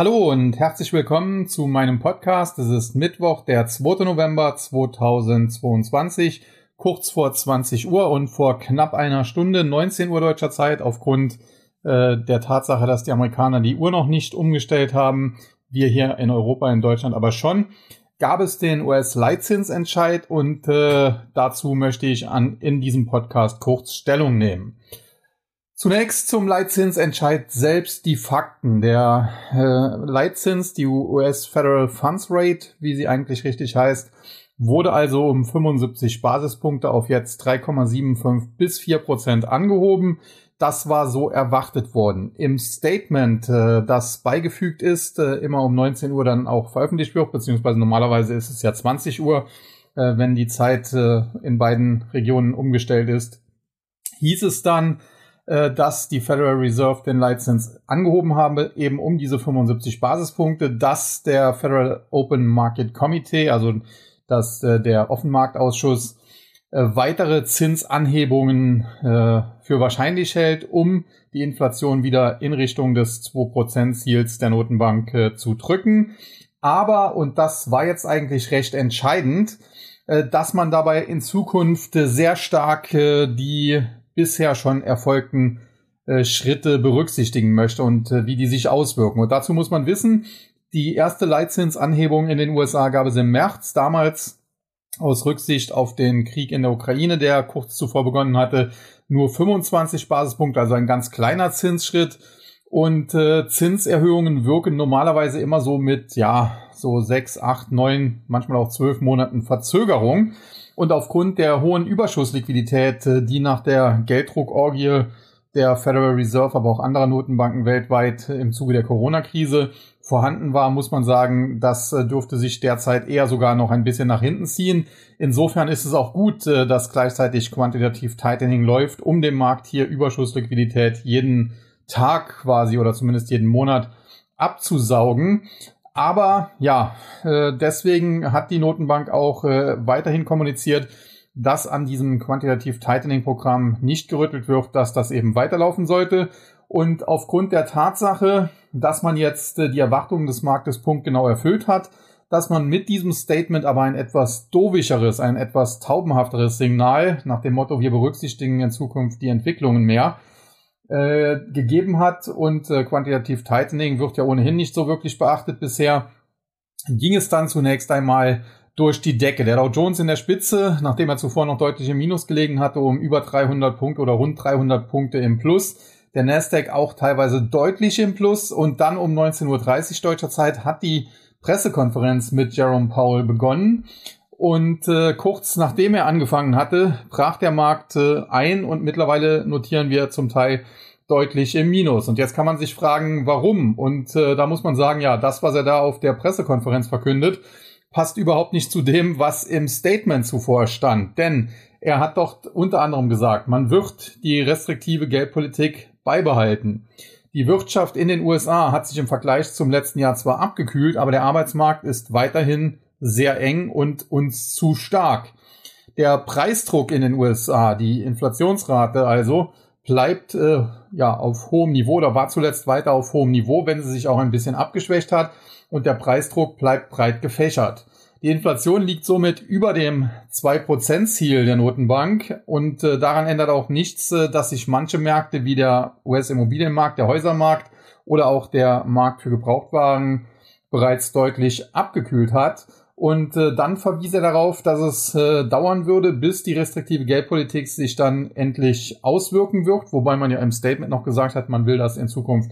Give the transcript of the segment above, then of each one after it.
Hallo und herzlich willkommen zu meinem Podcast. Es ist Mittwoch, der 2. November 2022, kurz vor 20 Uhr und vor knapp einer Stunde, 19 Uhr deutscher Zeit, aufgrund äh, der Tatsache, dass die Amerikaner die Uhr noch nicht umgestellt haben, wir hier in Europa, in Deutschland aber schon, gab es den US-Leitzinsentscheid und äh, dazu möchte ich an, in diesem Podcast kurz Stellung nehmen. Zunächst zum Leitzinsentscheid selbst die Fakten. Der äh, Leitzins, die US Federal Funds Rate, wie sie eigentlich richtig heißt, wurde also um 75 Basispunkte auf jetzt 3,75 bis 4 Prozent angehoben. Das war so erwartet worden. Im Statement, äh, das beigefügt ist, äh, immer um 19 Uhr dann auch veröffentlicht wird, beziehungsweise normalerweise ist es ja 20 Uhr, äh, wenn die Zeit in beiden Regionen umgestellt ist, hieß es dann, äh, dass die Federal Reserve den Leitzins angehoben habe, eben um diese 75 Basispunkte, dass der Federal Open Market Committee, also dass äh, der Offenmarktausschuss äh, weitere Zinsanhebungen äh, für wahrscheinlich hält, um die Inflation wieder in Richtung des 2%-Ziels der Notenbank zu drücken. Aber, und das war jetzt eigentlich recht entscheidend, dass man dabei in Zukunft sehr stark die bisher schon erfolgten äh, Schritte berücksichtigen möchte und äh, wie die sich auswirken. Und dazu muss man wissen, die erste Leitzinsanhebung in den USA gab es im März, damals aus Rücksicht auf den Krieg in der Ukraine, der kurz zuvor begonnen hatte, nur 25 Basispunkte, also ein ganz kleiner Zinsschritt. Und äh, Zinserhöhungen wirken normalerweise immer so mit, ja, so sechs, acht, neun, manchmal auch zwölf Monaten Verzögerung. Und aufgrund der hohen Überschussliquidität, äh, die nach der Gelddruckorgie der Federal Reserve, aber auch anderer Notenbanken weltweit im Zuge der Corona-Krise vorhanden war, muss man sagen, das äh, dürfte sich derzeit eher sogar noch ein bisschen nach hinten ziehen. Insofern ist es auch gut, äh, dass gleichzeitig quantitativ Tightening läuft, um dem Markt hier Überschussliquidität jeden Tag quasi oder zumindest jeden Monat abzusaugen. Aber ja, äh, deswegen hat die Notenbank auch äh, weiterhin kommuniziert, dass an diesem Quantitative Tightening Programm nicht gerüttelt wird, dass das eben weiterlaufen sollte. Und aufgrund der Tatsache, dass man jetzt äh, die Erwartungen des Marktes punktgenau erfüllt hat, dass man mit diesem Statement aber ein etwas dovischeres, ein etwas taubenhafteres Signal nach dem Motto, wir berücksichtigen in Zukunft die Entwicklungen mehr, äh, gegeben hat und äh, Quantitative Tightening wird ja ohnehin nicht so wirklich beachtet bisher, ging es dann zunächst einmal durch die Decke. Der Dow Jones in der Spitze, nachdem er zuvor noch deutlich im Minus gelegen hatte, um über 300 Punkte oder rund 300 Punkte im Plus. Der Nasdaq auch teilweise deutlich im Plus und dann um 19.30 Uhr deutscher Zeit hat die Pressekonferenz mit Jerome Powell begonnen und äh, kurz nachdem er angefangen hatte, brach der Markt äh, ein und mittlerweile notieren wir zum Teil deutlich im Minus. Und jetzt kann man sich fragen, warum? Und äh, da muss man sagen, ja, das, was er da auf der Pressekonferenz verkündet, passt überhaupt nicht zu dem, was im Statement zuvor stand. Denn er hat doch unter anderem gesagt, man wird die restriktive Geldpolitik beibehalten. Die Wirtschaft in den USA hat sich im Vergleich zum letzten Jahr zwar abgekühlt, aber der Arbeitsmarkt ist weiterhin sehr eng und uns zu stark. Der Preisdruck in den USA, die Inflationsrate also, bleibt äh, ja auf hohem Niveau oder war zuletzt weiter auf hohem Niveau, wenn sie sich auch ein bisschen abgeschwächt hat und der Preisdruck bleibt breit gefächert. Die Inflation liegt somit über dem 2%-Ziel der Notenbank und äh, daran ändert auch nichts, äh, dass sich manche Märkte wie der US-Immobilienmarkt, der Häusermarkt oder auch der Markt für Gebrauchtwagen bereits deutlich abgekühlt hat. Und äh, dann verwies er darauf, dass es äh, dauern würde, bis die restriktive Geldpolitik sich dann endlich auswirken wird, wobei man ja im Statement noch gesagt hat, man will das in Zukunft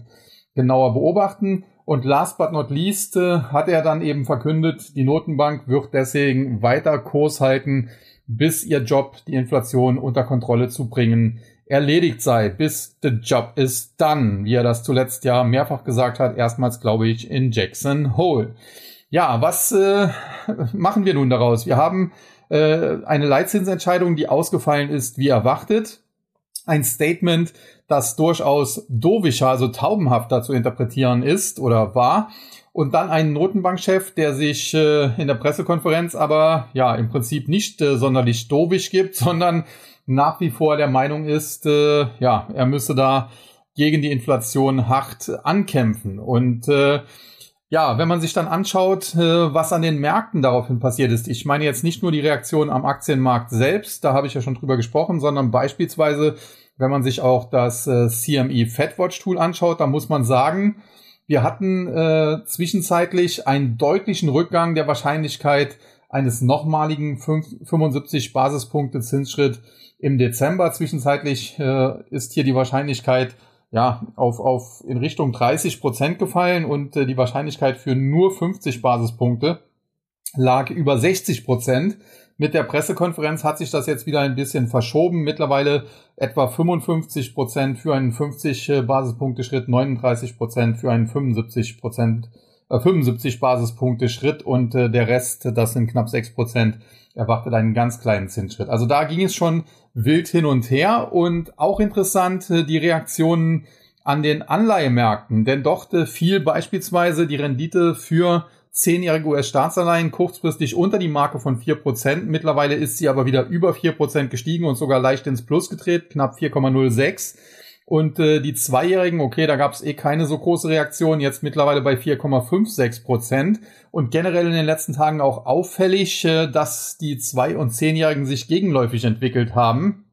genauer beobachten. Und last but not least äh, hat er dann eben verkündet, die Notenbank wird deswegen weiter Kurs halten, bis ihr Job, die Inflation unter Kontrolle zu bringen, erledigt sei, bis the job is done, wie er das zuletzt ja mehrfach gesagt hat, erstmals glaube ich in Jackson Hole. Ja, was äh, machen wir nun daraus? Wir haben äh, eine Leitzinsentscheidung, die ausgefallen ist wie erwartet. Ein Statement, das durchaus dovischer, also taubenhafter zu interpretieren ist oder war. Und dann einen Notenbankchef, der sich äh, in der Pressekonferenz aber ja im Prinzip nicht äh, sonderlich dovisch gibt, sondern nach wie vor der Meinung ist, äh, ja, er müsse da gegen die Inflation hart ankämpfen. Und äh, Ja, wenn man sich dann anschaut, äh, was an den Märkten daraufhin passiert ist, ich meine jetzt nicht nur die Reaktion am Aktienmarkt selbst, da habe ich ja schon drüber gesprochen, sondern beispielsweise, wenn man sich auch das äh, CME FedWatch Tool anschaut, da muss man sagen, wir hatten äh, zwischenzeitlich einen deutlichen Rückgang der Wahrscheinlichkeit eines nochmaligen 75 Basispunkte Zinsschritt im Dezember. Zwischenzeitlich äh, ist hier die Wahrscheinlichkeit ja, auf, auf in Richtung 30 Prozent gefallen und äh, die Wahrscheinlichkeit für nur 50 Basispunkte lag über 60 Prozent. Mit der Pressekonferenz hat sich das jetzt wieder ein bisschen verschoben. Mittlerweile etwa 55 Prozent für einen 50 äh, Basispunkte Schritt, 39 Prozent für einen 75 Prozent, 75 Basispunkte Schritt und äh, der Rest, das sind knapp 6 Prozent, erwartet einen ganz kleinen Zinsschritt. Also da ging es schon wild hin und her und auch interessant äh, die Reaktionen an den Anleihemärkten, denn dort äh, fiel beispielsweise die Rendite für zehnjährige US-Staatsanleihen kurzfristig unter die Marke von 4%. Mittlerweile ist sie aber wieder über 4% gestiegen und sogar leicht ins Plus gedreht, knapp 4,06. Und äh, die Zweijährigen, okay, da gab es eh keine so große Reaktion, jetzt mittlerweile bei 4,56 Prozent. Und generell in den letzten Tagen auch auffällig, äh, dass die Zwei- und Zehnjährigen sich gegenläufig entwickelt haben.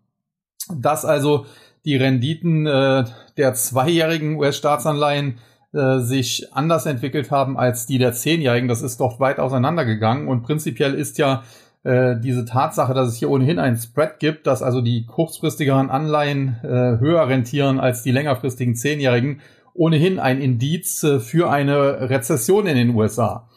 Dass also die Renditen äh, der zweijährigen US-Staatsanleihen äh, sich anders entwickelt haben als die der Zehnjährigen. Das ist doch weit auseinandergegangen. Und prinzipiell ist ja äh, diese Tatsache, dass es hier ohnehin einen Spread gibt, dass also die kurzfristigeren Anleihen äh, höher rentieren als die längerfristigen Zehnjährigen, ohnehin ein Indiz äh, für eine Rezession in den USA.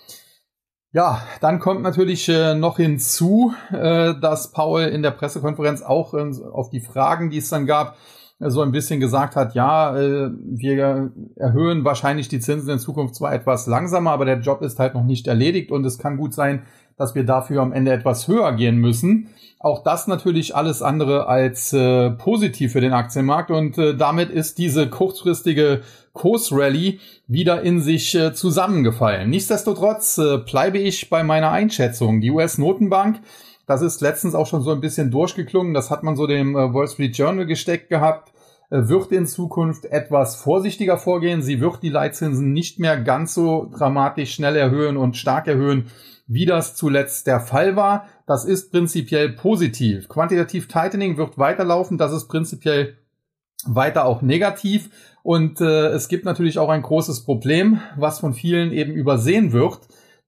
Ja, dann kommt natürlich äh, noch hinzu, äh, dass Paul in der Pressekonferenz auch äh, auf die Fragen, die es dann gab, so ein bisschen gesagt hat, ja, wir erhöhen wahrscheinlich die Zinsen in Zukunft zwar etwas langsamer, aber der Job ist halt noch nicht erledigt und es kann gut sein, dass wir dafür am Ende etwas höher gehen müssen. Auch das natürlich alles andere als äh, positiv für den Aktienmarkt und äh, damit ist diese kurzfristige Kursrally wieder in sich äh, zusammengefallen. Nichtsdestotrotz äh, bleibe ich bei meiner Einschätzung. Die US-Notenbank, das ist letztens auch schon so ein bisschen durchgeklungen, das hat man so dem äh, Wall Street Journal gesteckt gehabt, äh, wird in Zukunft etwas vorsichtiger vorgehen. Sie wird die Leitzinsen nicht mehr ganz so dramatisch schnell erhöhen und stark erhöhen, wie das zuletzt der Fall war. Das ist prinzipiell positiv. Quantitativ Tightening wird weiterlaufen. Das ist prinzipiell weiter auch negativ. Und äh, es gibt natürlich auch ein großes Problem, was von vielen eben übersehen wird.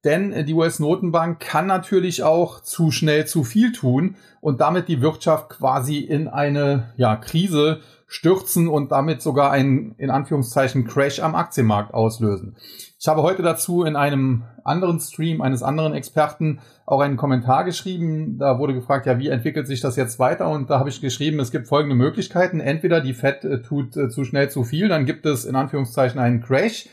Denn die US-Notenbank kann natürlich auch zu schnell zu viel tun und damit die Wirtschaft quasi in eine ja, Krise stürzen und damit sogar einen in Anführungszeichen Crash am Aktienmarkt auslösen. Ich habe heute dazu in einem anderen Stream eines anderen Experten auch einen Kommentar geschrieben. Da wurde gefragt, ja, wie entwickelt sich das jetzt weiter? Und da habe ich geschrieben, es gibt folgende Möglichkeiten. Entweder die Fed äh, tut äh, zu schnell zu viel, dann gibt es in Anführungszeichen einen Crash.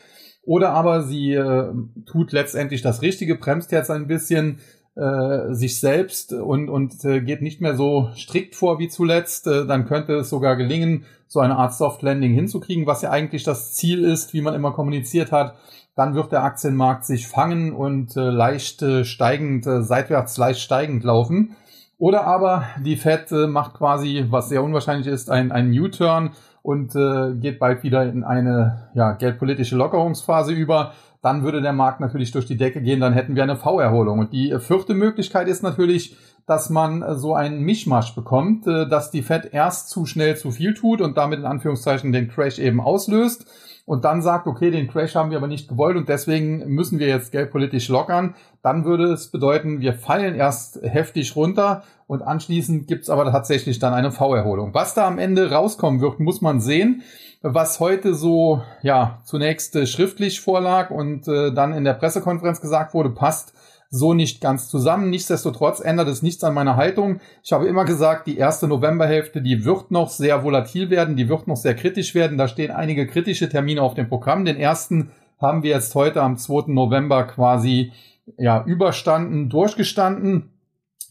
Oder aber sie äh, tut letztendlich das Richtige, bremst jetzt ein bisschen äh, sich selbst und, und äh, geht nicht mehr so strikt vor wie zuletzt. Äh, dann könnte es sogar gelingen, so eine Art Soft Landing hinzukriegen, was ja eigentlich das Ziel ist, wie man immer kommuniziert hat dann wird der Aktienmarkt sich fangen und äh, leicht äh, steigend, äh, seitwärts leicht steigend laufen. Oder aber die Fed äh, macht quasi, was sehr unwahrscheinlich ist, ein, ein U-Turn und äh, geht bald wieder in eine ja, geldpolitische Lockerungsphase über. Dann würde der Markt natürlich durch die Decke gehen, dann hätten wir eine V-Erholung. Und die vierte Möglichkeit ist natürlich, dass man äh, so einen Mischmasch bekommt, äh, dass die Fed erst zu schnell zu viel tut und damit in Anführungszeichen den Crash eben auslöst und dann sagt, okay, den Crash haben wir aber nicht gewollt und deswegen müssen wir jetzt geldpolitisch lockern, dann würde es bedeuten, wir fallen erst heftig runter und anschließend gibt's aber tatsächlich dann eine V-Erholung. Was da am Ende rauskommen wird, muss man sehen. Was heute so ja zunächst äh, schriftlich vorlag und äh, dann in der Pressekonferenz gesagt wurde, passt so nicht ganz zusammen. Nichtsdestotrotz ändert es nichts an meiner Haltung. Ich habe immer gesagt, die erste Novemberhälfte, die wird noch sehr volatil werden, die wird noch sehr kritisch werden. Da stehen einige kritische Termine auf dem Programm. Den ersten haben wir jetzt heute am 2. November quasi ja, überstanden, durchgestanden.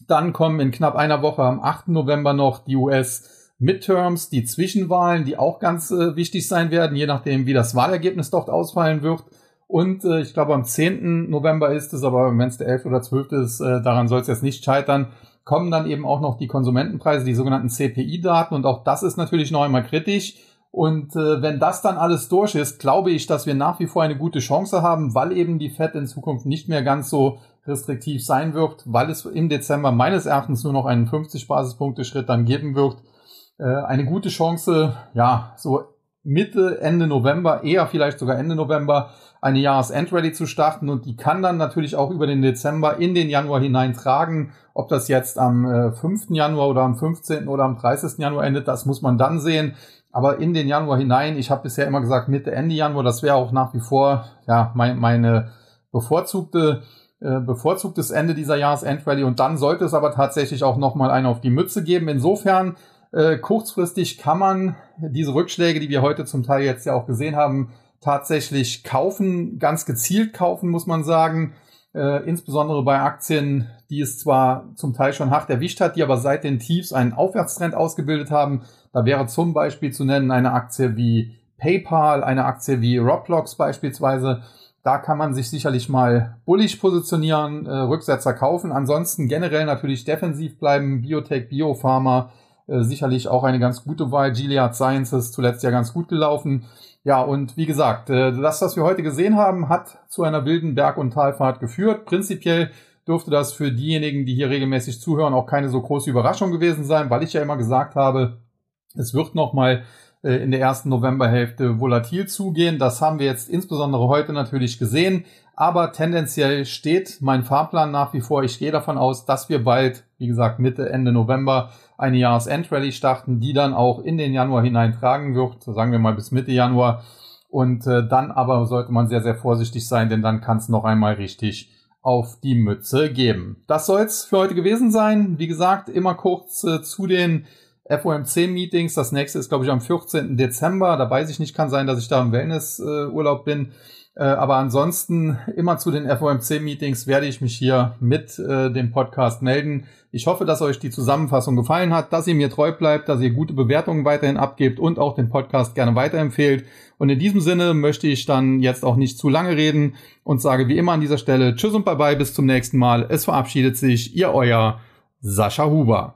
Dann kommen in knapp einer Woche am 8. November noch die US Midterms, die Zwischenwahlen, die auch ganz äh, wichtig sein werden, je nachdem, wie das Wahlergebnis dort ausfallen wird. Und äh, ich glaube, am 10. November ist es, aber wenn es der 11. oder 12. ist, äh, daran soll es jetzt nicht scheitern, kommen dann eben auch noch die Konsumentenpreise, die sogenannten CPI-Daten. Und auch das ist natürlich noch einmal kritisch. Und äh, wenn das dann alles durch ist, glaube ich, dass wir nach wie vor eine gute Chance haben, weil eben die Fed in Zukunft nicht mehr ganz so restriktiv sein wird, weil es im Dezember meines Erachtens nur noch einen 50 Basispunkte Schritt dann geben wird. Äh, eine gute Chance, ja, so Mitte, Ende November, eher vielleicht sogar Ende November, eine Jahresendrallye zu starten und die kann dann natürlich auch über den Dezember in den Januar hineintragen. Ob das jetzt am äh, 5. Januar oder am 15. oder am 30. Januar endet, das muss man dann sehen. Aber in den Januar hinein, ich habe bisher immer gesagt Mitte, Ende Januar, das wäre auch nach wie vor ja mein, meine bevorzugte äh, bevorzugtes Ende dieser Jahresendrallye und dann sollte es aber tatsächlich auch nochmal einen auf die Mütze geben. Insofern äh, kurzfristig kann man diese Rückschläge, die wir heute zum Teil jetzt ja auch gesehen haben, tatsächlich kaufen, ganz gezielt kaufen, muss man sagen. Äh, insbesondere bei Aktien, die es zwar zum Teil schon hart erwischt hat, die aber seit den Tiefs einen Aufwärtstrend ausgebildet haben. Da wäre zum Beispiel zu nennen eine Aktie wie PayPal, eine Aktie wie Roblox beispielsweise. Da kann man sich sicherlich mal bullig positionieren, äh, Rücksetzer kaufen. Ansonsten generell natürlich defensiv bleiben, Biotech, Biopharma, äh, sicherlich auch eine ganz gute Wahl. Gilead Sciences zuletzt ja ganz gut gelaufen. Ja, und wie gesagt, äh, das, was wir heute gesehen haben, hat zu einer wilden Berg- und Talfahrt geführt. Prinzipiell dürfte das für diejenigen, die hier regelmäßig zuhören, auch keine so große Überraschung gewesen sein, weil ich ja immer gesagt habe, es wird nochmal in der ersten Novemberhälfte volatil zugehen. Das haben wir jetzt insbesondere heute natürlich gesehen. Aber tendenziell steht mein Fahrplan nach wie vor. Ich gehe davon aus, dass wir bald, wie gesagt, Mitte, Ende November eine Jahresendrallye starten, die dann auch in den Januar hineintragen wird, sagen wir mal bis Mitte Januar. Und äh, dann aber sollte man sehr, sehr vorsichtig sein, denn dann kann es noch einmal richtig auf die Mütze geben. Das soll's für heute gewesen sein. Wie gesagt, immer kurz äh, zu den FOMC-Meetings. Das nächste ist, glaube ich, am 14. Dezember. Da weiß ich nicht, kann sein, dass ich da im Wellnessurlaub bin. Äh, aber ansonsten immer zu den FOMC-Meetings werde ich mich hier mit äh, dem Podcast melden. Ich hoffe, dass euch die Zusammenfassung gefallen hat, dass ihr mir treu bleibt, dass ihr gute Bewertungen weiterhin abgebt und auch den Podcast gerne weiterempfehlt. Und in diesem Sinne möchte ich dann jetzt auch nicht zu lange reden und sage wie immer an dieser Stelle Tschüss und Bye-bye, bis zum nächsten Mal. Es verabschiedet sich Ihr Euer Sascha Huber.